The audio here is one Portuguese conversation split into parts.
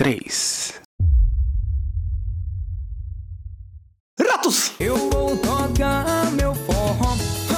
três. Ratos! Eu vou tocar meu forró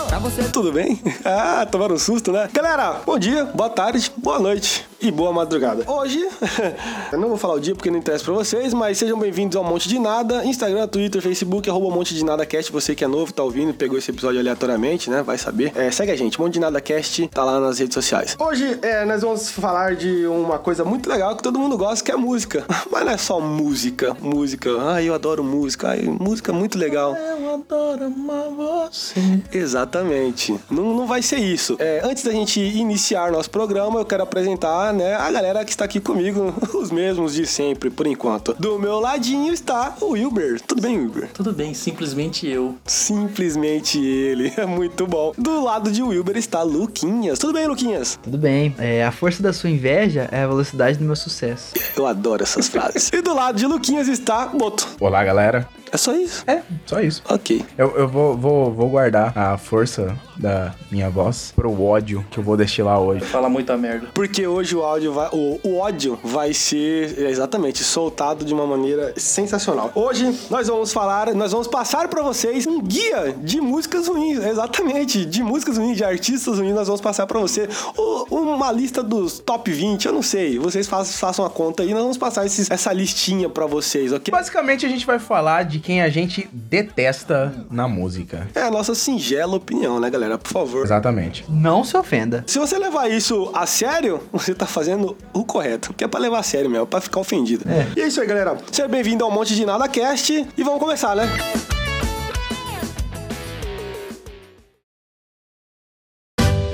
pra você. Tudo bem? Ah, tomaram um susto, né? Galera, bom dia, boa tarde, boa noite e boa madrugada. Hoje, eu não vou falar o dia porque não interessa pra vocês, mas sejam bem-vindos ao Monte de Nada, Instagram, Twitter, Facebook, arroba Monte de Nada Cast. Você que é novo, tá ouvindo, pegou esse episódio aleatoriamente, né? Vai saber. É, segue a gente, Monte de Nada Cast, tá lá nas redes sociais. Hoje, é, nós vamos falar de uma coisa muito legal que todo mundo gosta, que é música. Mas não é só música, música. Ai, eu adoro música. Ai, música é muito legal. Eu adoro amar você. Exatamente. Não, não vai ser isso. É, antes da gente iniciar nosso programa, eu quero apresentar né, a galera que está aqui comigo, os mesmos de sempre, por enquanto. Do meu ladinho está o Wilber. Tudo bem, Wilber? Tudo bem, simplesmente eu. Simplesmente ele. É muito bom. Do lado de Wilber está Luquinhas. Tudo bem, Luquinhas? Tudo bem. É, a força da sua inveja é a velocidade do meu sucesso. Eu adoro essas frases. e do lado de Luquinhas está Boto. Olá, galera. É só isso? É, só isso. Ok. Eu, eu vou, vou, vou guardar a força da minha voz pro ódio que eu vou destilar hoje. Fala muita merda. Porque hoje o áudio vai. O, o ódio vai ser exatamente soltado de uma maneira sensacional. Hoje nós vamos falar, nós vamos passar pra vocês um guia de músicas ruins. Exatamente, de músicas ruins, de artistas ruins, nós vamos passar pra você o- uma lista dos top 20, eu não sei. Vocês façam, façam a conta aí, nós vamos passar esses- essa listinha pra vocês, ok? Basicamente, a gente vai falar de quem a gente detesta na música. É a nossa singela opinião, né, galera? Por favor. Exatamente. Não se ofenda. Se você levar isso a sério, você tá fazendo o correto. Que é pra levar a sério mesmo, pra ficar ofendido. E é isso aí, galera. Seja bem-vindo ao Monte de Nada Cast. E vamos começar, né?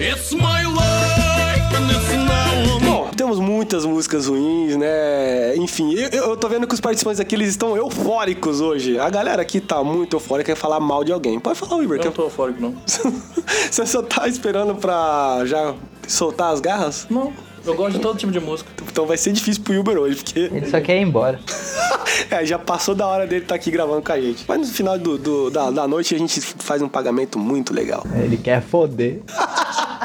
It's my muitas músicas ruins, né? Enfim, eu, eu tô vendo que os participantes aqui eles estão eufóricos hoje. A galera aqui tá muito eufórica quer falar mal de alguém. Pode falar, Weber. Eu que não tô eufórico, não. Você só tá esperando pra já soltar as garras? Não. Eu gosto de todo tipo de música. Então vai ser difícil pro Uber hoje, porque Ele só quer ir embora. é, já passou da hora dele estar aqui gravando com a gente. Mas no final do, do- da, da noite a gente faz um pagamento muito legal. Ele quer foder.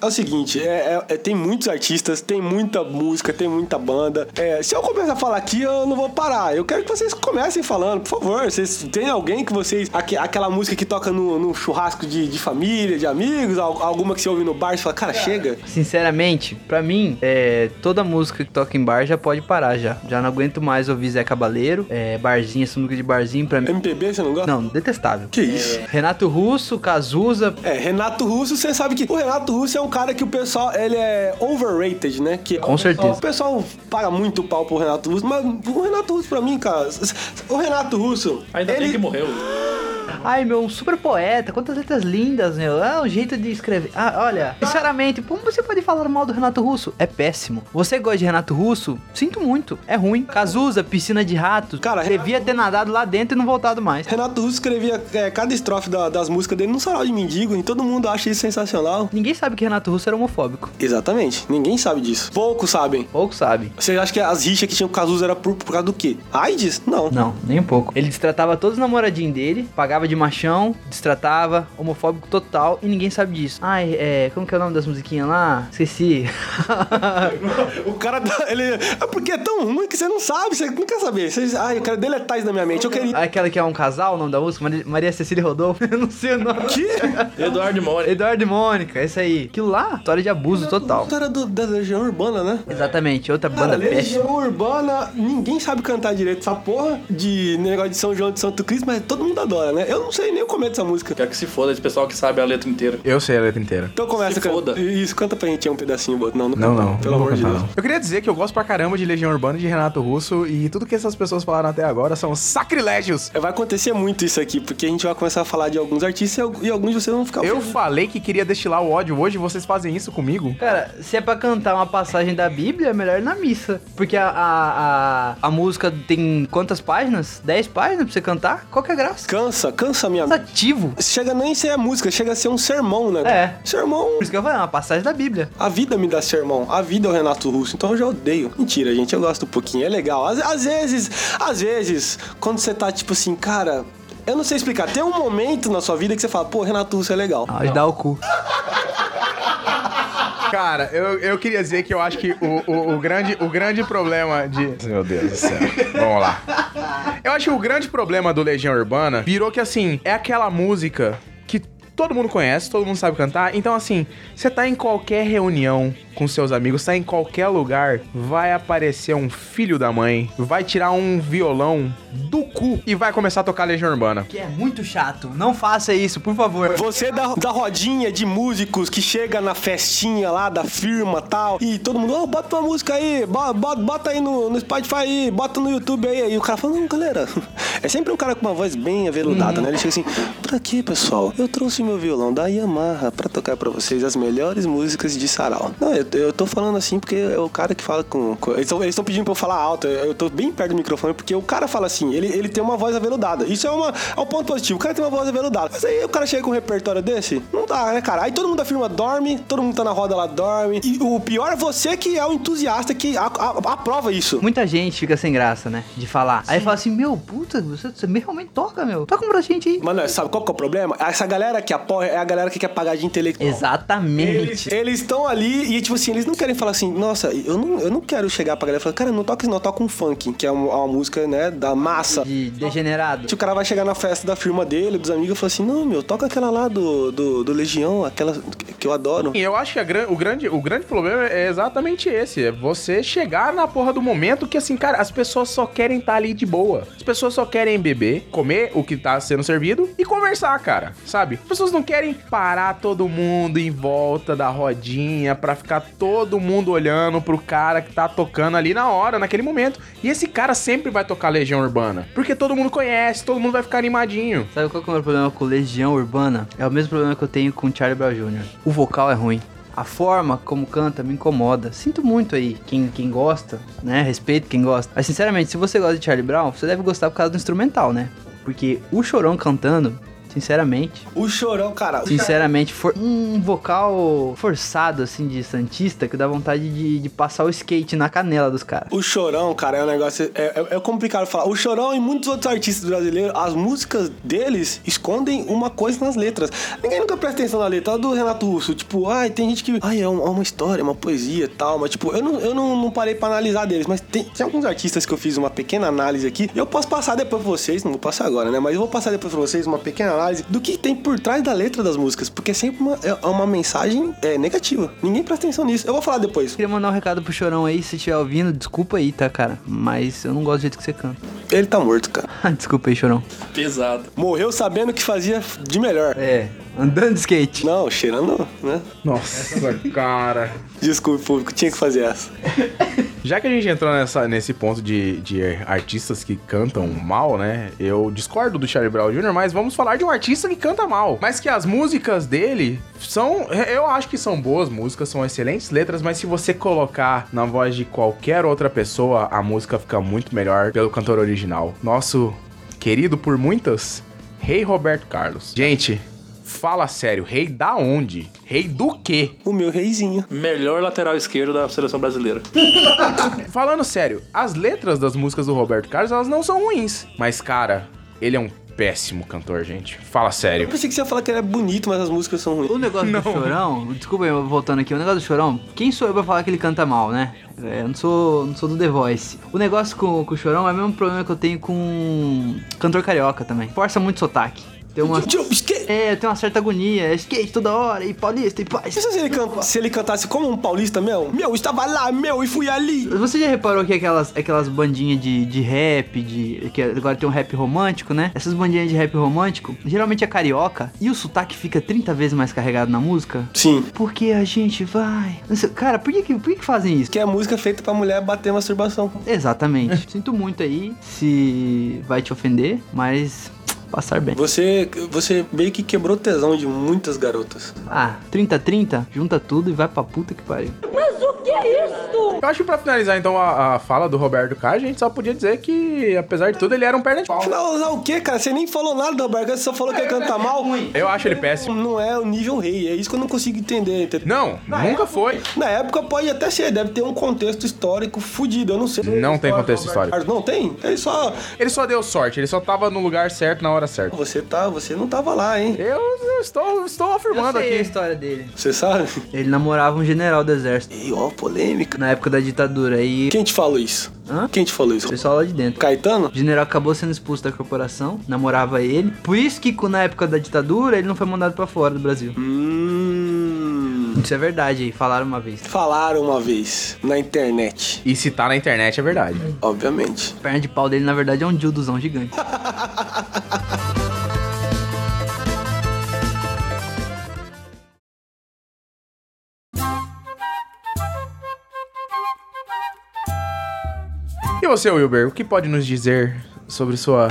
É o seguinte, é, é- é- tem muitos artistas, tem muita música, tem muita banda. É, se eu começar a falar aqui, eu não vou parar. Eu quero que vocês comecem falando, por favor. Vocês tem alguém que vocês. aque- aquela música que toca no, no churrasco de, de família, de amigos, al- alguma que você ouve no bar e fala, cara, chega. Sinceramente, pra mim, é, toda música que toca em bar já pode parar já. Já não aguento mais ouvir Zé Cabaleiro, é, barzinho, essa música de barzinho pra mim. MPB, você não gosta? Não, detestável. Que isso? Renato Russo, Cazuza, É, Renato Russo, você sabe que o Renato Russo é um cara que o pessoal, ele é overrated, né? Que Com certeza. O pessoal paga muito pau pro Renato Russo, mas o Renato Russo pra mim, cara, o Renato Russo, Ainda ele... bem que morreu. Ai, meu, um super poeta, quantas letras lindas, meu. É um jeito de escrever. Ah, olha, sinceramente, como você pode falar mal do Renato Russo? É péssimo. Você gosta de Renato Russo? Sinto muito. É ruim. Cazuza, piscina de ratos. Cara, devia ter nadado lá dentro e não voltado mais. Renato Russo escrevia é, cada estrofe da- das músicas dele num sarau de mendigo e todo mundo acha isso sensacional. Ninguém sabe que Renato Russo era homofóbico. Exatamente, ninguém sabe disso. Poucos sabem. Pouco sabe. Você acha que as rixas que tinha com o Cazuza era por, por causa do quê? AIDS? Não. Não, nem um pouco. Ele destratava todos os namoradinhos dele, pagava de machão, destratava, homofóbico total, e ninguém sabe disso. Ai, é. Como que é o nome das musiquinhas lá? Esqueci. O cara, tá- ele... É porque é tão ruim que você não sabe, você não quer saber. Você... Ai, eu quero deletar isso da minha mente. Eu queria... Aquela que é um casal, o nome da música? Maria- Maria Cecília Rodolfo. Eu não sei o nome. Que? Eduardo Mori. Eduardo e Mônica, esse aí. Aquilo lá, história de abuso total. História do, da Legião Urbana, né? Exatamente, outra Cara, banda. Legião Urbana, ninguém sabe cantar direito essa porra de negócio de São João de Santo Cristo, mas todo mundo adora, né? Eu não sei nem o começo dessa música. Quero que se foda esse pessoal que sabe a letra inteira. Eu sei a letra inteira. Então começa Se foda. Isso, canta pra gente um pedacinho, Boto. Não, não, Não, canta, não. Pelo não amor de Deus. não. Eu queria dizer que eu gosto pra caramba de Legião Urbana e de Renato Russo e tudo que essas pessoas falaram até agora são sacrilégios. É, Vai acontecer muito isso aqui, porque a gente vai começar a falar de alguns artistas e al- alguns de vocês vão ficar. Eu falei que queria destilar o ódio hoje, vocês fazem isso comigo? Cara, se é pra cantar uma passagem da Bíblia, é melhor ir na missa. Porque a, a, a, a música tem quantas páginas? 10 páginas pra você cantar? Qual que é a graça? Cansa, cansa minha. Cansativo. Chega nem a ser a música, chega a ser um sermão, né? É. Sermão. Por isso que eu falei, é uma passagem da Bíblia. A vida me dá sermão. A vida é o Renato Russo. Então eu já odeio. Mentira, gente. Eu gosto um pouquinho. É legal. Às, às vezes, às vezes, quando você tá tipo assim, cara. Eu não sei explicar. Tem um momento na sua vida que você fala, pô, Renato Russo é legal. Ah, dá o cu. Cara, eu, eu queria dizer que eu acho que o, o, o grande, o grande problema de. Meu Deus do céu. Vamos lá. Eu acho que o grande problema do Legião Urbana virou que, assim, é aquela música todo mundo conhece, todo mundo sabe cantar. Então, assim, você tá em qualquer reunião com seus amigos, tá em qualquer lugar, vai aparecer um filho da mãe, vai tirar um violão do cu e vai começar a tocar Legião Urbana. Que é muito chato. Não faça isso, por favor. Você da, da rodinha de músicos que chega na festinha lá da firma tal, e todo mundo, oh, bota uma música aí, bota, bota, bota aí no, no Spotify aí, bota no YouTube aí. E o cara fala, não, galera, é sempre um cara com uma voz bem aveludada, né? Ele chega assim, pra quê, pessoal? Eu trouxe meu violão da Yamaha pra tocar pra vocês as melhores músicas de sarau. Não, eu, eu tô falando assim porque é o cara que fala com... com- eles estão pedindo pra eu falar alto, eu eu tô bem perto do microfone, porque o cara fala assim, ele, ele tem uma voz aveludada. Isso é, uma, é um ponto positivo, o cara tem uma voz aveludada. Mas aí o cara chega com um repertório desse, não dá, né, cara? Aí todo mundo da firma dorme, todo mundo tá na roda lá, dorme. E o pior é você que é o entusiasta que a- a- aprova isso. Muita gente fica sem graça, né? De falar. Aí fala assim, meu, puta, você, você realmente toca, meu. Toca pra gente aí. Mano, sabe qual que é o problema? Essa galera que apoia é a galera que quer pagar de intelectual. Exatamente. Eles estão ali e, tipo assim, eles não querem falar assim, nossa, eu não, eu não quero chegar pra galera e falar, cara, não toca isso, não, toca um funk, que é uma, uma música, né, da massa. De degenerado. Se o cara vai chegar na festa da firma dele, dos amigos, e falar assim, não, meu, toca aquela lá do, do, do Legião, aquela que eu adoro. E eu acho que a gran- o, grande, o grande problema é exatamente esse. É você chegar na porra do momento que, assim, cara, as pessoas só querem estar ali de boa. As pessoas só querem beber, comer o que tá sendo servido e conversar, cara. Sabe? As pessoas não querem parar todo mundo em volta da rodinha pra ficar todo mundo olhando pro cara que tá tocando ali na hora, naquele momento. E esse cara sempre vai tocar Legião Urbana. Porque todo mundo conhece, todo mundo vai ficar animadinho. Sabe qual que é o meu problema com Legião Urbana? É o mesmo problema que eu tenho com Charlie Brown Jr. O vocal é ruim. A forma como canta me incomoda. Sinto muito aí quem, quem gosta, né? Respeito quem gosta. Mas sinceramente, se você gosta de Charlie Brown, você deve gostar por causa do instrumental, né? Porque o Chorão cantando, sinceramente, O chorão, cara. sinceramente, for um vocal forçado, assim, de Santista, que dá vontade de, de passar o skate na canela dos caras. O Chorão, cara, é um negócio. É, é- é complicado falar. O Chorão e muitos outros artistas brasileiros, as músicas deles escondem uma coisa nas letras. Ninguém nunca presta atenção na letra. Do Renato Russo. Tipo, ai, tem gente que. Ai, é, é uma história, uma poesia e tal. Mas, tipo, eu não, eu não, não parei pra analisar deles. Mas tem, tem alguns artistas que eu fiz uma pequena análise aqui. E eu posso passar depois pra vocês. Não vou passar agora, né? Mas eu vou passar depois pra vocês uma pequena análise do que tem por trás da letra das músicas. Porque é sempre uma, é uma mensagem é, negativa. Ninguém presta atenção nisso. Eu vou falar depois. Queria mandar um recado pro Chorão aí, se estiver ouvindo, desculpa aí, tá, cara? Mas eu não gosto do jeito que você canta. Ele tá morto, cara. desculpa aí, Chorão. Pesado. Morreu sabendo que fazia de melhor. É, andando de skate. Não, cheirando, né? Nossa, cara. Desculpe, público, tinha que fazer essa. Já que a gente entrou nessa, nesse ponto de, de artistas que cantam mal, né? Eu discordo do Charlie Brown Jr., mas vamos falar de um artista que canta mal. Mas que as músicas dele são. Eu acho que são boas músicas, são excelentes letras, mas se você colocar na voz de qualquer outra pessoa, a música fica muito melhor pelo cantor original. Nosso querido por muitas, Rei Roberto Carlos. Gente, fala sério, rei da onde? Rei do quê? O meu reizinho. Melhor lateral esquerdo da seleção brasileira. Falando sério, as letras das músicas do Roberto Carlos, elas não são ruins. Mas, cara, ele é um péssimo cantor, gente. Fala Eu sério. pensei que você ia falar que ele é bonito, mas as músicas são ruins. O negócio do Chorão, desculpa aí, voltando aqui, o negócio do Chorão, quem sou eu pra falar que ele canta mal, né? É, eu não sou, não sou do The Voice. O negócio com, com o Chorão é o mesmo problema que eu tenho com cantor carioca também. Força muito sotaque. Tem uma... É, tem uma certa agonia, é skate toda hora, e paulista, e paz. Pensa se ele, can- se ele cantasse como um paulista, meu? Meu, estava lá, meu, e fui ali. Você já reparou que aquelas, aquelas bandinhas de, de rap, de. que agora tem um rap romântico, né? Essas bandinhas de rap romântico, geralmente é carioca, e o sotaque fica 30 vezes mais carregado na música? Sim. Porque a gente vai. Cara, por que, por que, que fazem isso? Que é música feita pra mulher bater masturbação. Exatamente. Sinto muito aí se vai te ofender, mas passar bem. Você, você meio que quebrou o tesão de muitas garotas. Ah, 30-30, junta tudo e vai pra puta que pariu. Mas o que Eu acho que pra finalizar, então, a, a fala do Roberto K, a gente só podia dizer que, apesar de tudo, ele era um perna de pau. Finalizar o quê, cara? Você nem falou nada do Roberto, você só falou que ia cantar mal. Eu acho ele péssimo. Não é o nível rei, é isso que eu não consigo entender, entendeu? Não, nunca foi. Na época pode até ser, deve ter um contexto histórico fudido, eu não sei. Não tem contexto histórico. Não tem? Ele só. Ele só deu sorte, ele só tava no lugar certo na hora certa. Você tá, você não tava lá, hein? Eu, eu estou, estou Eu afirmando sei a aqui. história dele. Você sabe? Ele namorava um general do exército E ó, polêmica. na época da ditadura. E Quem te falou isso? Hã? Quem te falou isso? o pessoal lá de dentro. Caetano? O general acabou sendo expulso da corporação, namorava ele. Por isso que na época da ditadura ele não foi mandado pra fora do Brasil. Hum. Isso é verdade aí, falaram uma vez. Falaram uma vez na internet, E se tá na internet é verdade. obviamente. A perna de pau dele, na verdade, é um dildozão gigante. E você, Wilber, o que pode nos dizer sobre sua.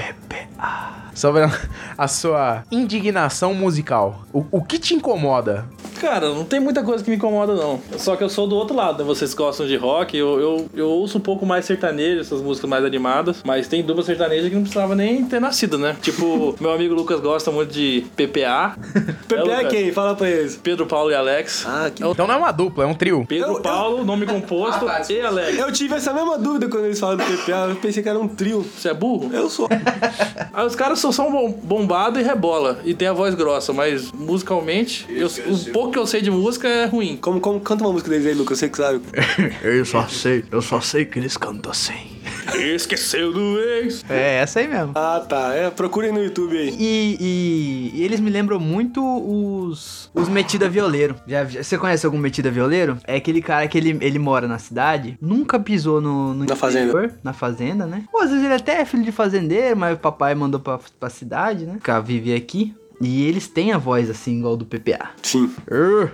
Sobre a, a sua indignação musical? O, o que te incomoda? Cara, não tem muita coisa que me incomoda, não. Só que eu sou do outro lado, né? Vocês gostam de rock, eu, eu, eu ouço um pouco mais sertanejo, essas músicas mais animadas. Mas tem dupla sertaneja que não precisava nem ter nascido, né? Tipo, meu amigo Lucas gosta muito de PPA. Pepe é quem? Fala pra eles. Pedro, Paulo e Alex. Ah, que... Então não é uma dupla, é um trio. Pedro, Eu- eu- Paulo, nome composto e Alex. Eu tive essa mesma dúvida quando eles falaram do PPA. Eu pensei que era um trio. Você é burro? Eu sou. Aí os caras só são bom- bombado e rebola. E tem a voz grossa, mas musicalmente, eu, pouco que eu sei de música é ruim. Como, como canta uma música deles aí, Lucas? Você que sabe. eu só sei, eu só sei que eles cantam assim. Esqueceu do ex. É, essa aí mesmo. Ah, tá. É, procurem no YouTube aí. E, e- e eles me lembram muito os, os metida violeiro. Já, já- você conhece algum metida violeiro? É aquele cara que ele, ele mora na cidade, nunca pisou no, no Na fazenda. interior, Na fazenda, né? Pô, às vezes ele até é filho de fazendeiro, mas o papai mandou pra, pra cidade, né? Ficar viver aqui. E eles têm a voz assim, igual do PPA. Sim. Uh,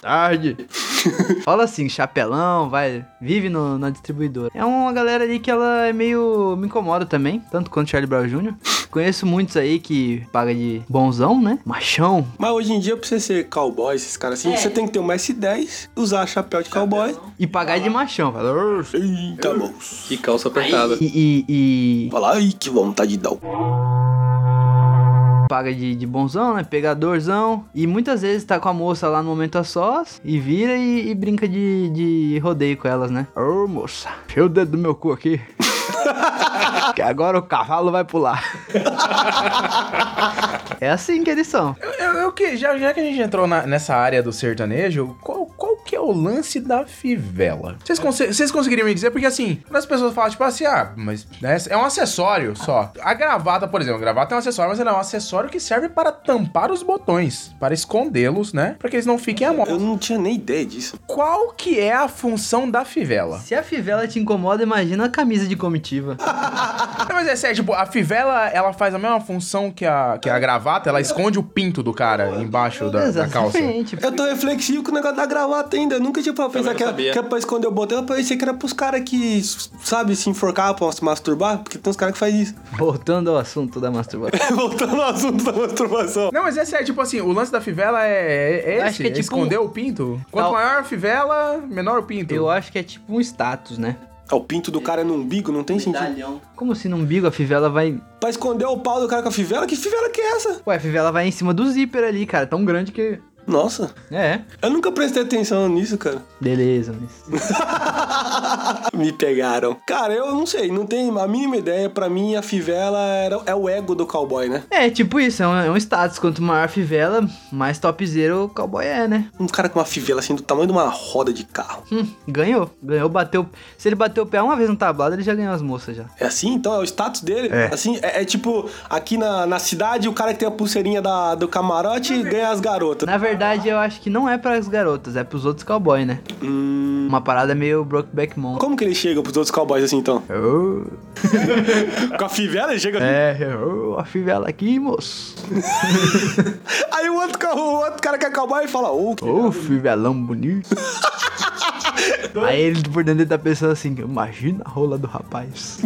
tarde. Fala assim, chapelão, vai, vive no, na distribuidora. É uma galera ali que ela é meio. me incomoda também, tanto quanto Charlie Brown Jr. Conheço muitos aí que paga de bonzão, né? Machão. Mas hoje em dia, pra você ser cowboy, esses caras assim, você tem que ter um S10, usar chapéu de cowboy. E pagar de machão. Fala. Eita, moço. Que calça apertada. E, e, e Fala, ai, que vontade de dar. Paga de, de bonzão, né? Pegadorzão. E muitas vezes tá com a moça lá no momento a sós e vira e, e brinca de, de rodeio com elas, né? Ô moça, enfia o dedo do meu cu aqui. que agora o cavalo vai pular. é assim que eles são. Eu, eu que, já, já que a gente entrou na- nessa área do sertanejo, qual, qual que é o lance da fivela? Vocês, vocês conseguiriam me dizer? Porque assim, quando as pessoas falam, tipo assim, ah, mas né, é um acessório só. A gravata, por exemplo, a gravata é um acessório, mas ela é um acessório que serve para tampar os botões, para escondê-los, né? Para que eles não fiquem à Eu mostra. não tinha nem ideia disso. Qual que é a função da fivela? Se a fivela te incomoda, imagina a camisa de comitiva. Não, mas é sério, tipo, a fivela, ela faz a mesma função que a, que a gravata, ela esconde o pinto do cara embaixo da, da calça. Exatamente. Eu tô reflexivo com o negócio da gravata ainda. Eu nunca tinha pra pensar que que era pra esconder o botão. Eu pensei que era pros caras que, sabe, se enforcar pra se masturbar. Porque tem uns caras que fazem isso. Voltando ao assunto da masturbação. Voltando ao assunto da masturbação. Não, mas é sério, tipo assim, o lance da fivela é, é Acho esse, que é é tipo esconder o pinto. Quanto Tal- maior a fivela, menor o pinto. Eu acho que é tipo um status, né? Ah, O pinto do cara é no umbigo, não tem sentido. Como se no umbigo a fivela vai. Pra esconder o pau do cara com a fivela? Que fivela que é essa? Ué, a fivela vai em cima do zíper ali, cara. Tão grande que. Nossa, É. eu nunca prestei atenção nisso, cara. Beleza, mas. Me pegaram. Cara, eu não sei, não tenho a mínima ideia. Pra mim, a fivela era, é o ego do cowboy, né? É, tipo isso, é um, é um status. Quanto maior a fivela, mais topzera o cowboy é, né? Um cara com uma fivela assim do tamanho de uma roda de carro. Hum, ganhou. Ganhou, bateu. Se ele bateu o pé uma vez no tablado, ele já ganhou as moças já. É assim? Então é o status dele? É. Assim, é, é tipo, aqui na, na cidade, o cara que tem a pulseirinha da, do camarote ganha as garotas. Na verdade, eu acho que não é pras garotas, é pros outros cowboy, né? Hum, Uma parada meio Brokeback Mountain. como que ele chega pros outros cowboys assim, então? Oh, Com a fivela ele chega assim. é, oh, a fivela aqui, moço. Aí o outro, o outro cara que é cowboy fala, ô, que Ô, fivelão bonito. Aí ele por dentro ele tá pensando assim, imagina a rola do rapaz.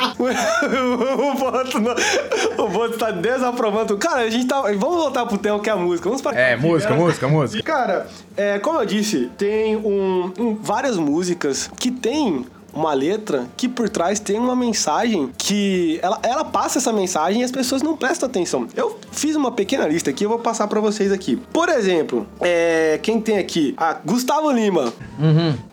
o Boto, não- o Boto tá desaprovando. Cara, a gente tá. Vamos voltar pro tema que é a música. Vamos pra É, música, música, música. Cara, é, como eu disse, tem um, um- várias músicas que tem uma letra que por trás tem uma mensagem que ela, ela passa essa mensagem e as pessoas não prestam atenção. Eu fiz uma pequena lista aqui, eu vou passar pra vocês aqui. Por exemplo, é, quem tem aqui? Ah, Gustavo Lima.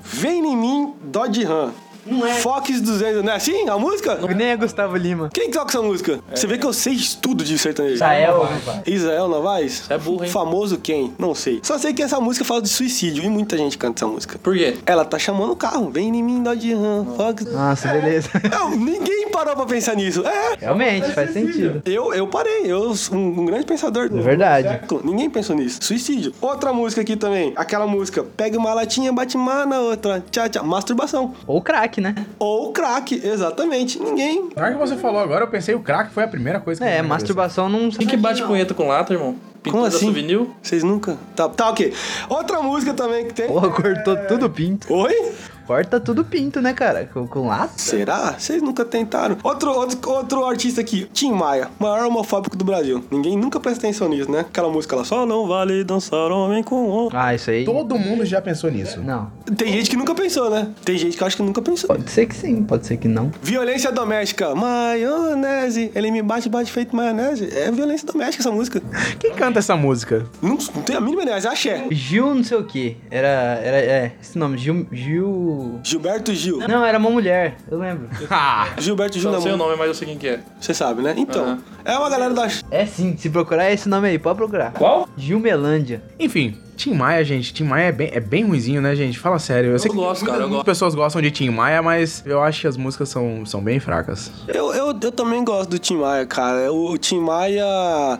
Vem em mim, Dodge Ram. Não é. Fox 200, não é assim a música? Nem é Gustavo Lima. Quem toca essa música? Você vê que eu sei tudo de sertanejo. Israel. Israel Novaes? É burro, hein? Famoso quem? Não sei. Só sei que essa música fala de suicídio e muita gente canta essa música. Por quê? Ela tá chamando o carro. Vem em mim, Dodge Ram. Fox. Nossa, beleza. Não, ninguém parou pra pensar nisso. É. Realmente, faz sentido. Eu, eu parei, eu sou um, um grande pensador. É verdade. Ninguém pensou nisso. Suicídio. Outra música aqui também. Aquela música. Pega uma latinha, bate uma na outra. Tchau, tchau. Masturbação. Ou crack, né? Ou crack, exatamente. Ninguém. Na hora que você falou agora, eu pensei o crack foi a primeira coisa que É, masturbação não... Quem que bate punheta com lata, irmão? Pintura Como assim? Vocês nunca. Tá, tá, ok. Outra música também que tem. Porra, cortou tudo pinto. Oi? Corta tudo pinto, né, cara? Com, com laço. Será? Vocês nunca tentaram? Outro, outro, outro artista aqui, Tim Maia, maior homofóbico do Brasil. Ninguém nunca presta atenção nisso, né? Aquela música lá, só não vale dançar homem com homem. Ah, isso aí... Todo mundo já pensou nisso. Não. Tem gente que nunca pensou, né? Tem gente que acha que nunca pensou. Pode ser que sim, pode ser que não. Violência doméstica, maionese. Ele me bate, bate feito maionese. É violência doméstica essa música. Quem canta essa música? Não, não tem a mínima ideia, é axé. Gil não sei o que. Era, era, é, esse nome, Gil, Gil... Gilberto Gil. Não, era uma mulher, eu lembro. Ah, Gilberto Gil não não sei o nome, mas eu sei quem que é. Você sabe, né? Então, Aham. é uma galera da... É sim, se procurar esse nome aí, pode procurar. Qual? Gilmelândia. Enfim, Tim Maia, gente. Tim Maia é bem, é bem ruizinho, né, gente? Fala sério. Eu, sei que gosto, cara, eu muitas gosto. pessoas gostam de Tim Maia, mas eu acho que as músicas são, são bem fracas. Eu, eu, eu também gosto do Tim Maia, cara. O, o Tim Maia,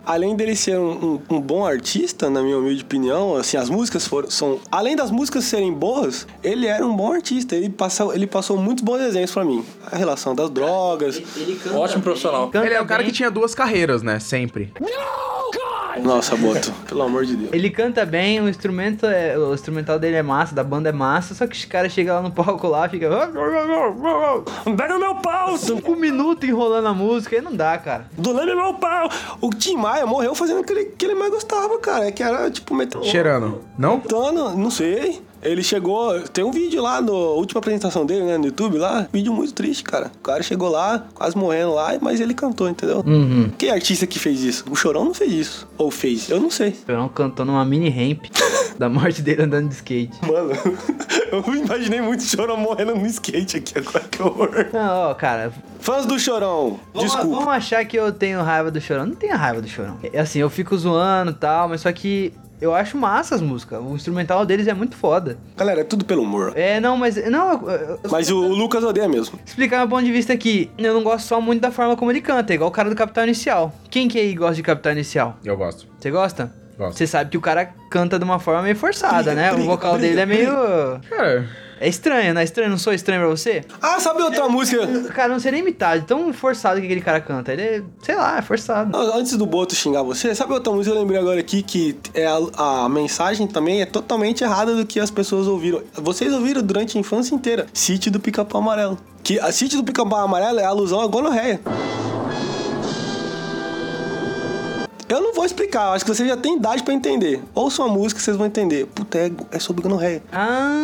além dele ser um, um- um bom artista, na minha humilde opinião, assim, as músicas foram. São, além das músicas serem boas, ele era um bom artista. Ele passou, ele passou muitos bons exemplos pra mim. A relação das drogas. Ótimo profissional. Canta Ele é um cara bem. que tinha duas carreiras, né? Sempre. Nossa, Boto, pelo amor de Deus. Ele canta bem, o instrumento é, o instrumental dele é massa, da banda é massa, só que os caras chegam lá no palco lá, fica Pega meu pau! um minuto enrolando a música, aí não dá, cara. Do leme meu pau! O Tim Maia morreu fazendo o que ele, que ele mais gostava, cara. Que era, tipo, meter... Cheirando. Não? Cantando, não sei. Ele chegou. Tem um vídeo lá no última apresentação dele, né, no YouTube lá. Vídeo muito triste, cara. O cara chegou lá, quase morrendo lá, mas ele cantou, entendeu? Uhum. Que artista que fez isso? O Chorão não fez isso. Ou fez? Eu não sei. Chorão cantou numa mini ramp da morte dele andando de skate. Mano, eu imaginei muito o Chorão morrendo no skate aqui agora, que horror. Não, ó, cara, Fãs do Chorão, vamos, desculpa. vamos achar que eu tenho raiva do Chorão. Não tenho raiva do Chorão. É assim, eu fico zoando e tal, mas só que eu acho massa as músicas. O instrumental deles é muito foda. Galera, é tudo pelo humor. É, não, mas. Não, eu, eu, eu- Mas o, o Lucas odeia mesmo. explicar meu ponto de vista aqui. Eu não gosto só muito da forma como ele canta, é igual o cara do Capital Inicial. Quem que aí gosta de Capital Inicial? Eu gosto. Você gosta? Gosto. Você sabe que o cara canta de uma forma meio forçada, Briga, né? briga, o vocal briga, dele é meio. Cara, É estranho, não é estranho? Não sou estranho pra você? Ah, sabe outra música? Cara, não sei nem metade, tão forçado que aquele cara canta. Ele é, sei lá, é forçado. Ah, Antes do Boto xingar você, sabe outra música eu lembrei agora aqui que é a, a mensagem também é totalmente errada do que as pessoas ouviram. Vocês ouviram durante a infância inteira. Sítio do Pica-Pau Amarelo. Que a Sítio do Pica-Pau Amarelo é alusão a gonorreia. Eu não vou explicar, acho que você já tem idade pra entender. Ouçam a música vocês vão entender. Puta, é, é sobre gonorreia. Ah,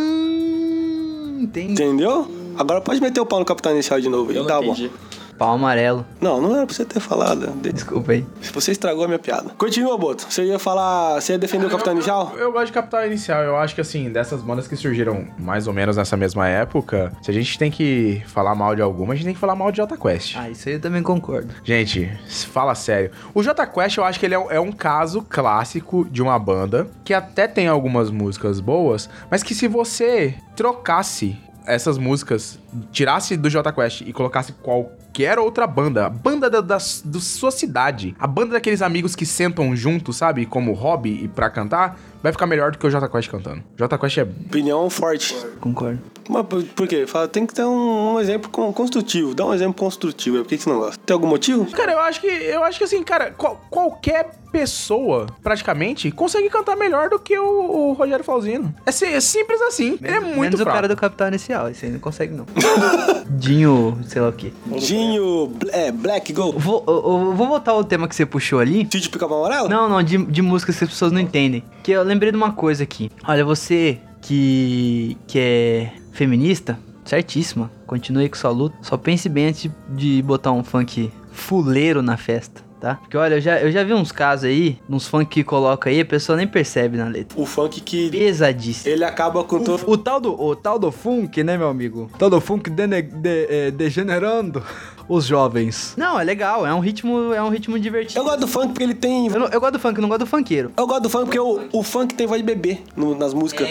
entendi. Entendeu? Agora pode meter o pau no Capitão Inicial de novo. Eu não tá entendi. Pau amarelo. Não, não era pra você ter falado. De- Desculpa aí. Você estragou a minha piada. Continua, Boto. Você ia falar. Você ia defender o Capitão Inicial? eu, eu gosto de Capital Inicial. Eu acho que, assim, dessas bandas que surgiram mais ou menos nessa mesma época, se a gente tem que falar mal de alguma, a gente tem que falar mal de Jota Quest. Ah, isso aí eu também concordo. Gente, fala sério. O Jota Quest, eu acho que ele é um, é um caso clássico de uma banda que até tem algumas músicas boas, mas que se você trocasse essas músicas, tirasse do Jota Quest e colocasse qualquer outra banda, a banda da, da, da sua cidade, a banda daqueles amigos que sentam juntos, sabe, como hobby e pra cantar, vai ficar melhor do que o Jota Quest cantando. Jota Quest é Opinião forte. Concordo. Mas por, por quê? Fala, tem que ter um, um exemplo con- construtivo. Dá um exemplo construtivo. Por que, que você não gosta? Tem algum motivo? Cara, eu acho que eu acho que assim, cara, qual- qualquer pessoa, praticamente, consegue cantar melhor do que o, o Rogério Falzino. É, é simples assim. Ele é muito Menos o fraco. cara do Capital Inicial, esse aí não consegue não. Dinho, sei lá o quê. Dinho, é, Black Gold. Vou, eu, eu vou voltar ao tema que você puxou ali. Sítio Pica-Pau Amarelo? Não, não, de, de músicas que as pessoas não entendem. Que eu lembrei de uma coisa aqui. Olha, você que, que é feminista, certíssima. Continue com sua luta. Só pense bem antes de, de botar um funk fuleiro na festa, tá? Porque olha, eu já, eu já vi uns casos aí, uns funk que coloca aí, a pessoa nem percebe na letra. O funk que Pesadíssimo. ele acaba com todo... O tal, do, o tal do funk, né, meu amigo? O tal do funk dene- de- eh, degenerando os jovens. Não, é legal, é um ritmo, é um ritmo divertido. Eu gosto do funk porque ele tem... Eu, não- eu gosto do funk, eu não gosto do funkeiro. Eu gosto do funk porque o, o funk tem voz de bebê no- nas músicas.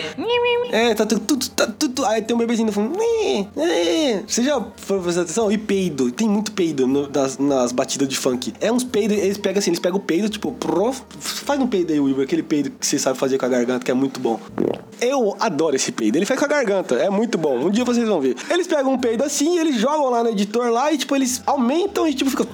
É, tá tudo, tá tudo. Aí tem um bebezinho no fundo. "Nhe, nhe". Você já foi prestar atenção? E peido. Tem muito peido no- nas, nas batidas de funk. É uns peidos, eles pegam assim, eles pegam o peido, tipo, prof, faz um peido aí, Wilber, aquele peido que você sabe fazer com a garganta, que é muito bom. Eu adoro esse peido. Ele faz com a garganta, é muito bom. Um dia vocês vão ver. Eles pegam um peido assim, eles jogam lá no editor lá e, tipo, eles aumentam e, tipo, fica.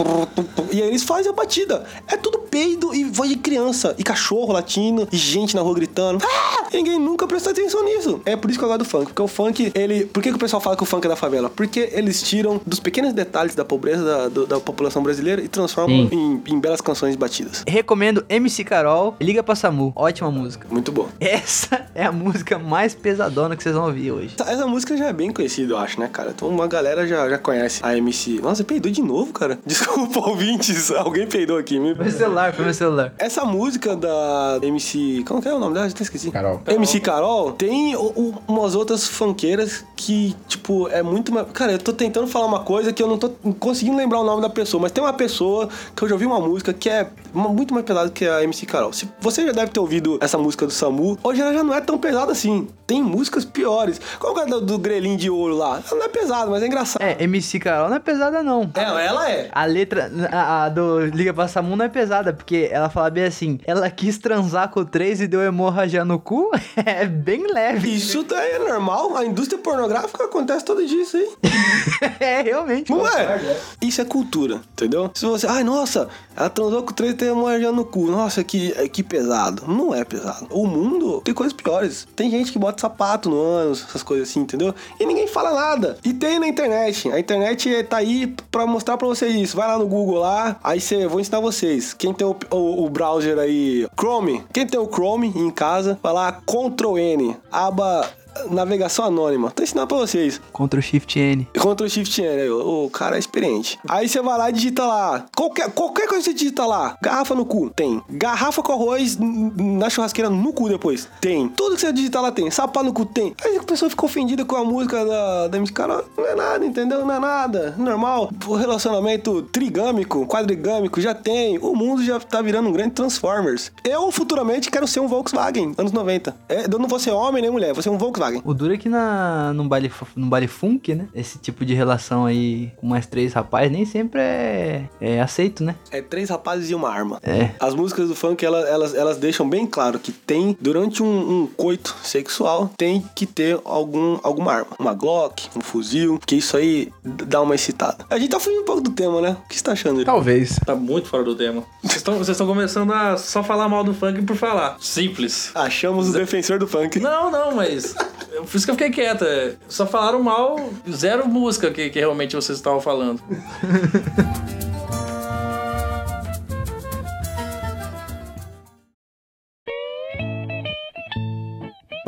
E aí eles fazem a batida. É tudo peido e voz de criança, e cachorro latindo, e gente na rua gritando. Ah! Ninguém nunca prestou atenção nisso. É por isso que eu gosto do funk. Porque o funk, ele. Por que, que o pessoal fala que o funk é da favela? Porque eles tiram dos pequenos detalhes da pobreza da, do- da população brasileira e transformam em, em belas canções batidas. Recomendo MC Carol, Liga pra Samu. Ótima música. Muito bom. Essa é a música mais pesadona que vocês vão ouvir hoje. Essa, essa música já é bem conhecida, eu acho, né, cara? Então uma galera já, já conhece a MC. Nossa, peidou de novo, cara. Desculpa, ouvintes. Alguém peidou aqui. Me... Foi meu celular, foi meu celular. Essa música da MC. Como que é o nome dela? Já até esqueci. Carol. MC Carol tem o- o- umas outras funkeiras que, tipo, é muito mais. Cara, eu tô tentando falar uma coisa que eu não tô conseguindo lembrar o nome da pessoa, mas tem uma pessoa que eu já ouvi uma música que é muito mais pesado que a MC Carol. Se você já deve ter ouvido essa música do Samu, hoje ela já não é tão pesada assim. Tem músicas piores. Qual é a do, Grelin grelhinho de ouro lá? Ela não é pesada, mas é engraçado. É, MC Carol não é pesada, não. É, ela é. A letra a, a do Liga pra Samu não é pesada, porque ela fala bem assim: ela quis transar com o 3 e deu hemorragia no cu. é bem leve. Isso daí é normal. A indústria pornográfica acontece todo dia isso aí. é, realmente. Não é? Isso é cultura, entendeu? Se você. Ai, nossa, ela transou com o 3 ter marajá no cu. Nossa, que, é, que pesado. Não é pesado. O mundo tem coisas piores. Tem gente que bota sapato no ânus, essas coisas assim, entendeu? E ninguém fala nada. E tem na internet. A internet é, tá aí pra mostrar pra vocês isso. Vai lá no Google lá, aí você... Vou ensinar vocês. Quem tem o, o, o browser aí... Chrome. Quem tem o Chrome em casa, vai lá Ctrl N. Aba navegação anônima. Tô ensinando pra vocês. Ctrl Shift N. Ctrl Shift N, o, o cara é experiente. Aí você vai lá e digita lá. Qualquer, qualquer coisa que você digita lá. Garrafa no cu, tem. Garrafa com arroz na churrasqueira no cu depois. Tem. Tudo que você digitar lá tem. Sapato no cu tem. Aí a pessoa fica ofendida com a música da, da MC Carol. Não é nada, entendeu? Não é nada. Normal. O relacionamento trigâmico, quadrigâmico já tem. O mundo já tá virando um grande Transformers. Eu futuramente quero ser um Volkswagen, anos 90. É, eu não vou ser homem nem mulher, vou ser um Volkswagen. O duro é que na, num, baile, num baile funk, né? Esse tipo de relação aí com mais três rapazes nem sempre é, é aceito, né? É três rapazes e uma arma. É. As músicas do funk, elas, elas, elas deixam bem claro que tem, durante um, um coito sexual, tem que ter algum, alguma arma. Uma Glock, um fuzil, que isso aí dá uma excitada. A gente tá fugindo um pouco do tema, né? O que você tá achando? Talvez. Tá muito fora do tema. Vocês estão vocês estão começando a só falar mal do funk por falar. Simples. Achamos o defensor do funk. Não, não, mas. Por isso que eu fiquei quieta. Só falaram mal, zero música que, que realmente vocês estavam falando.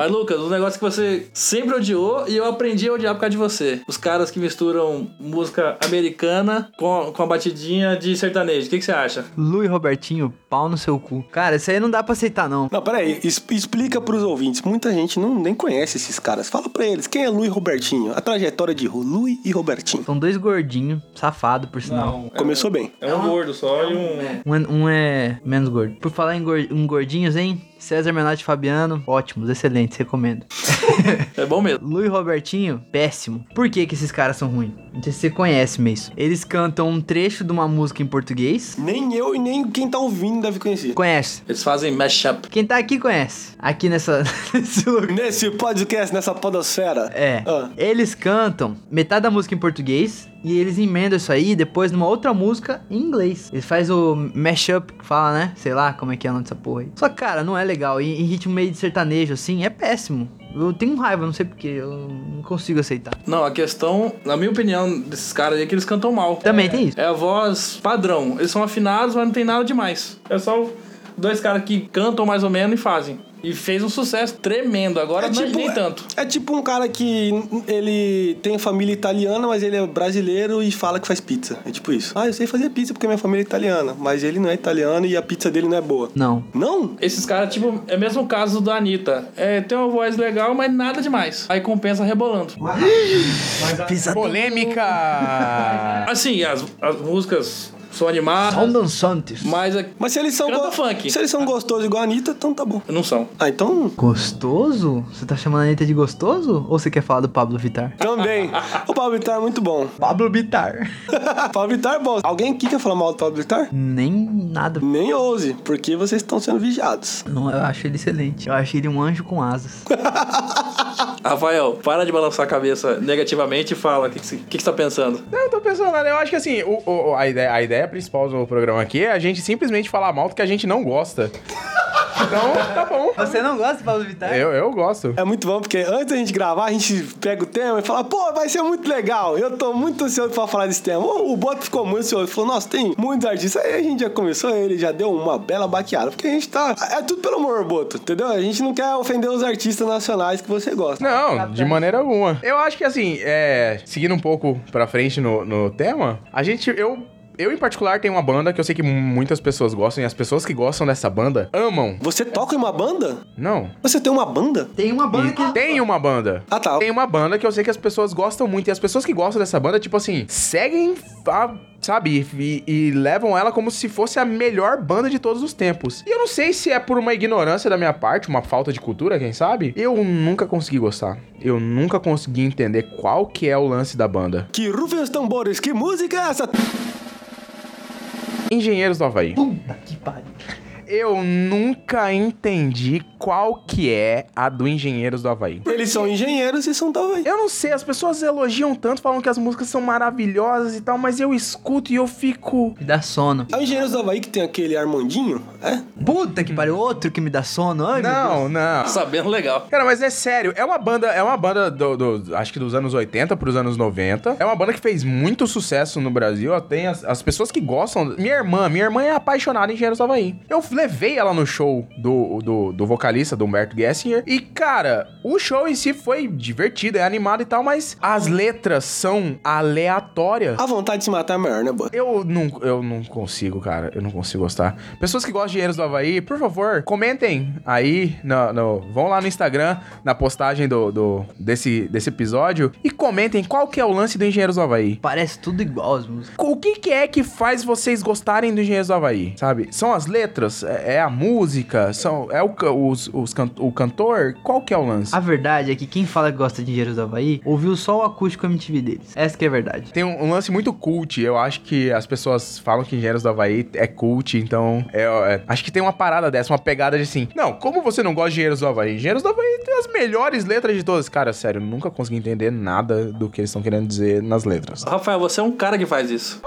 Mas, Lucas, um negócio que você sempre odiou e eu aprendi a odiar por causa de você. Os caras que misturam música americana com, com a batidinha de sertanejo. O que, que você acha? Lu e Robertinho, pau no seu cu. Cara, isso aí não dá pra aceitar, não. Não, peraí, es- explica pros ouvintes. Muita gente não, nem conhece esses caras. Fala pra eles, quem é Lu e Robertinho? A trajetória de Lu e Robertinho. São dois gordinhos, safado, por sinal. Começou bem. É um gordo só e um. Um, é- um é menos gordo. Por falar em gordinhos, hein? César Menotti Fabiano, ótimos, excelentes, recomendo. É bom mesmo. Lu e Robertinho, péssimo. Por que que esses caras são ruins? Não sei se você conhece mesmo. Eles cantam um trecho de uma música em português. Nem eu e nem quem tá ouvindo deve conhecer. Conhece. Eles fazem mashup. Quem tá aqui conhece. Aqui nessa, nesse lugar. Nesse podcast, nessa podosfera. É. Ah. Eles cantam metade da música em português e eles emendam isso aí depois numa outra música em inglês. Eles fazem o mashup, que fala, né? Sei lá como é que é o nome dessa porra aí. Só que, cara, não é legal. E em ritmo meio de sertanejo, assim, é péssimo. Eu tenho raiva, não sei porquê, eu não consigo aceitar. Não, a questão, na minha opinião, desses caras aí é que eles cantam mal. Também tem isso. É a voz padrão. Eles são afinados, mas não tem nada demais. É só dois caras que cantam mais ou menos e fazem. E fez um sucesso tremendo. Agora não- nem tanto. É tipo um cara que ele tem família italiana, mas ele é brasileiro e fala que faz pizza. É tipo isso. Ah, eu sei fazer pizza porque minha família é italiana, mas ele não é italiano e a pizza dele não é boa. Não. Não? Esses caras, tipo, é o mesmo caso da Anitta. É, tem uma voz legal, mas nada demais. Aí compensa rebolando. Polêmica! Assim, as, as músicas são animadas, São dançantes. mas é- Mas se eles são go- funk. se eles são gostosos igual a Anitta, então tá bom. não são. Ah, então Gostoso? Você tá chamando a Anitta de gostoso? Ou você quer falar do Pablo Vittar? também. o Pablo Vittar é muito bom. Pablo Vittar. Pablo Vittar é bom. Alguém aqui quer falar mal do Pablo Vittar? Nem nada. Nem ouse, porque vocês estão sendo vigiados. Não, eu acho ele excelente. Eu acho ele um anjo com asas. Rafael, para de balançar a cabeça negativamente e fala o que, que, que que você tá pensando. Não, eu tô pensando nada. Eu acho que assim, o, o- a, ideia, a ideia principal do programa aqui é a gente simplesmente falar mal do que a gente não gosta. Então, tá bom. Você não gosta do Pablo Vittar? Eu, eu gosto. É muito bom, porque antes da gente gravar, a gente pega o tema e fala, pô, vai ser muito legal. Eu tô muito ansioso pra falar desse tema. O, o Boto ficou muito ansioso. Falou, nossa, tem muitos artistas. Aí a gente já começou, ele já deu uma bela baqueada. Porque a gente tá. É tudo pelo amor, Boto, entendeu? A gente não quer ofender os artistas nacionais que você gosta. Não, de maneira alguma. Eu acho que assim, é, seguindo um pouco pra frente no, no tema, a gente, eu, eu em particular tenho uma banda que eu sei que muitas pessoas gostam e as pessoas que gostam dessa banda amam. Você toca em uma banda? Não. Você tem uma banda? Tem uma banda que... Tem uma banda. Ah, tá. Tem uma banda que eu sei que as pessoas gostam muito. E as pessoas que gostam dessa banda, tipo assim, seguem, a- sabe? E, e levam ela como se fosse a melhor banda de todos os tempos. E eu não sei se é por uma ignorância da minha parte, uma falta de cultura, quem sabe? Eu nunca consegui gostar. Eu nunca consegui entender qual que é o lance da banda. Que rufem os tambores, que música é essa? Engenheiros do Havaí. Puta que pariu. Eu nunca entendi qual que é a do Engenheiros do Havaí. Eles são engenheiros e são talvez. Eu não sei, as pessoas elogiam tanto, falam que as músicas são maravilhosas e tal, mas eu escuto e eu fico. Me dá sono. É o Engenheiros do Havaí que tem aquele Armandinho? É? Puta que pariu. Outro que me dá sono. Ai. Não, não. Sabendo legal. Cara, mas é sério, é uma banda, é uma banda do, do- acho que dos anos 80 pros anos 90. É uma banda que fez muito sucesso no Brasil. Tem as, as pessoas que gostam. Minha irmã, minha irmã é apaixonada em Engenheiros do Havaí. Eu levei ela no show do, do, do vocalista, do Humberto Gessinger. E, cara, o show em si foi divertido, é animado e tal, mas as letras são aleatórias. A vontade de se matar é maior, né, Boto? Eu não, eu não consigo, cara. Eu não consigo gostar. Pessoas que gostam de Engenheiros do Havaí, por favor, comentem aí. No, no- vão lá no Instagram, na postagem do, do- desse, desse episódio, e comentem qual que é o lance do Engenheiros do Havaí. Parece tudo igual as músicas. O que, que é que faz vocês gostarem do Engenheiros do Havaí? Sabe? São as letras? É, a música? São, é o, os, os can- o cantor? Qual que é o lance? A verdade é que quem fala que gosta de Engenheiros do Havaí ouviu só o acústico MTV deles. Essa que é a verdade. Tem um, um lance muito cult. Eu acho que as pessoas falam que Engenheiros do Havaí é cult, então. é- é- acho que tem uma parada dessa, uma pegada de assim. Não, como você não gosta de Engenheiros do Havaí? Engenheiros do Havaí tem as melhores letras de todas. Cara, sério, eu nunca consegui entender nada do que eles estão querendo dizer nas letras. Rafael, você é um cara que faz isso.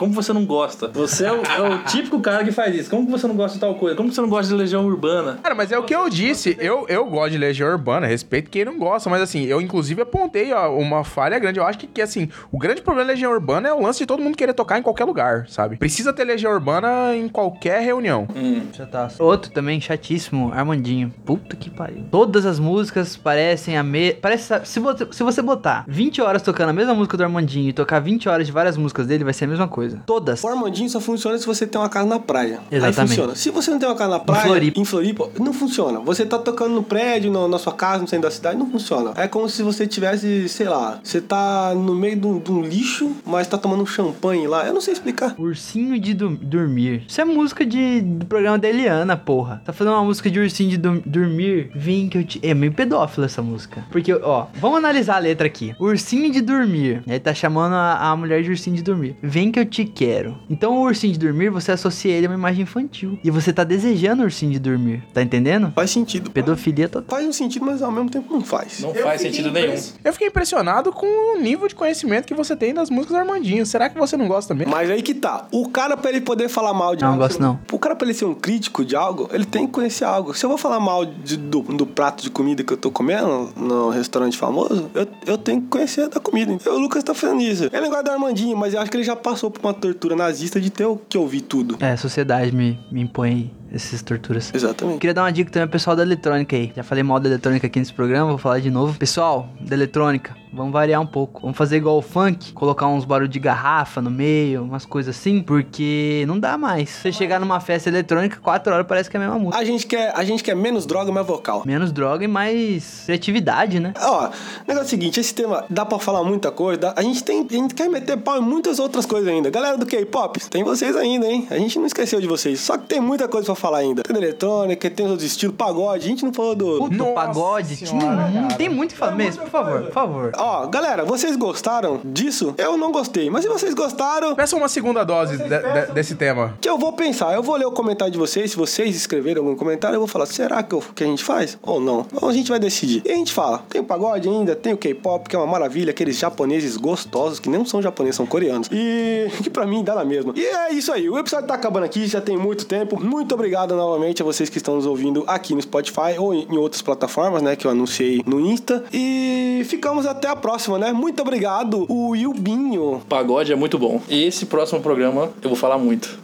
Como você não gosta? Você é o, é o típico cara que faz isso. Como que você não gosta de tal coisa? Como que você não gosta de Legião Urbana? Cara, mas é o que eu disse. Eu, eu gosto de Legião Urbana, respeito quem não gosta, mas assim, eu inclusive apontei ó, uma falha grande. Eu acho que, que, assim, o grande problema da Legião Urbana é o lance de todo mundo querer tocar em qualquer lugar, sabe? Precisa ter Legião Urbana em qualquer reunião. Chataço. Outro também chatíssimo, Armandinho. Puta que pariu. Todas as músicas parecem a me... Parece... Se você, se você botar 20 horas tocando a mesma música do Armandinho e tocar 20 horas de várias músicas dele, vai ser a mesma coisa. Todas. O Armandinho só funciona se você tem uma casa na praia. Aí Exatamente. funciona. Se você não tem uma casa na praia, Floripa. em Floripa, não funciona. Você tá tocando no prédio, no- na sua casa, no centro da cidade, não funciona. É como se você tivesse, sei lá, você tá no meio de um, de um lixo, mas tá tomando um champanhe lá. Eu não sei explicar. Ursinho de du- dormir. Isso é música de, do programa da Eliana, porra. Tá fazendo uma música de ursinho de du- dormir? Vem que eu te. É meio pedófilo essa música. Porque, ó, vamos analisar a letra aqui. Ursinho de dormir. Aí tá chamando a, a mulher de ursinho de dormir. Vem que eu te te quero. Então o ursinho de dormir, você associa ele a uma imagem infantil. E você tá desejando o ursinho de dormir. Tá entendendo? Faz sentido. Pedofilia total. Faz um sentido, mas ao mesmo tempo não faz. Não faz sentido nenhum. Eu fiquei impressionado com o nível de conhecimento que você tem das músicas do Armandinho. Será que você não gosta também? Mas aí que tá. O cara, pra ele poder falar mal de Não, algo. gosto não. O cara, pra ele ser um crítico de algo, ele tem que conhecer algo. Se eu vou falar mal de- do, do prato de comida que eu tô comendo no restaurante famoso, eu, eu tenho que conhecer da comida. E o Lucas tá fazendo isso. Ele gosta do Armandinho, mas eu acho que ele já passou por uma tortura nazista de ter que ouvir tudo. É, a sociedade me, me impõe essas torturas. Exatamente. Queria dar uma dica também ao pessoal da eletrônica aí. Já falei mal da eletrônica aqui nesse programa, vou falar de novo. Pessoal da eletrônica, vamos variar um pouco. Vamos fazer igual o funk, colocar uns barulhos de garrafa no meio, umas coisas assim, porque não dá mais. Você chegar numa festa eletrônica, quatro horas parece que é a mesma música. A gente quer, a gente quer menos droga, mais vocal. Menos droga e mais criatividade, né? Ó, o negócio é o seguinte, esse tema dá pra falar muita coisa, a gente tem, a gente quer meter pau em muitas outras coisas ainda. Galera do K-pop, tem vocês ainda, hein? A gente não esqueceu de vocês, só que tem muita coisa pra falar ainda. Tem eletrônica, tem os outros estilos, pagode, a gente não falou do... Puta, Nossa pagode, senhora, tem muito que falar mesmo, por favor, por favor. Ó, galera, vocês gostaram disso? Eu não gostei, mas se vocês gostaram, Peça uma segunda dose de- de- desse tema. que eu vou pensar, eu vou ler o comentário de vocês, se vocês escreverem algum comentário, eu vou falar, será que, eu- que a gente faz? Ou não? Ou a gente vai decidir. E a gente fala, tem o pagode ainda, tem o K-pop, que é uma maravilha, aqueles japoneses gostosos, que não são japoneses, são coreanos. E que pra mim dá na mesma. E é isso aí, o episódio tá acabando aqui, já tem muito tempo. Muito obrigado novamente a vocês que estão nos ouvindo aqui no Spotify ou em outras plataformas, né, que eu anunciei no Insta. E ficamos até a próxima, né? Muito obrigado, o Yubinho. Pagode é muito bom. E esse próximo programa eu vou falar muito.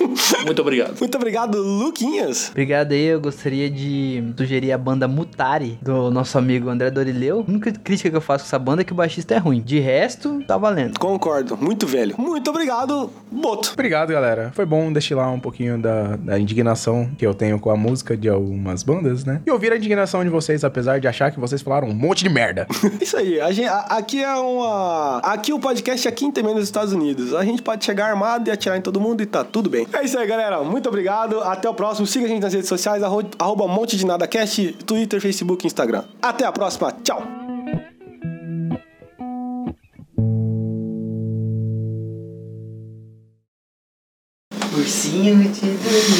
muito obrigado. Muito obrigado, Luquinhas. Obrigado aí, eu gostaria de sugerir a banda Mutari, do nosso amigo André Dorileu. A única crítica que eu faço com essa banda é que o baixista é ruim. De resto, tá valendo. Concordo, muito velho. Muito obrigado, Boto. Obrigado, galera. Foi bom destilar um pouquinho da, da indignação que eu tenho com a música de algumas bandas, né? E ouvir a indignação de vocês, apesar de achar que vocês falaram um monte de merda. Isso aí, a gente, a- aqui é uma. Aqui o podcast é quinta emenda dos Estados Unidos. A gente pode chegar armado e atirar em todo mundo e tá tudo bem. É isso aí, galera. Muito obrigado. Até o próximo. Siga a gente nas redes sociais, arro- arroba monte de nada cast, Twitter, Facebook Instagram. Até a próxima. Tchau. Ursinho de dormir.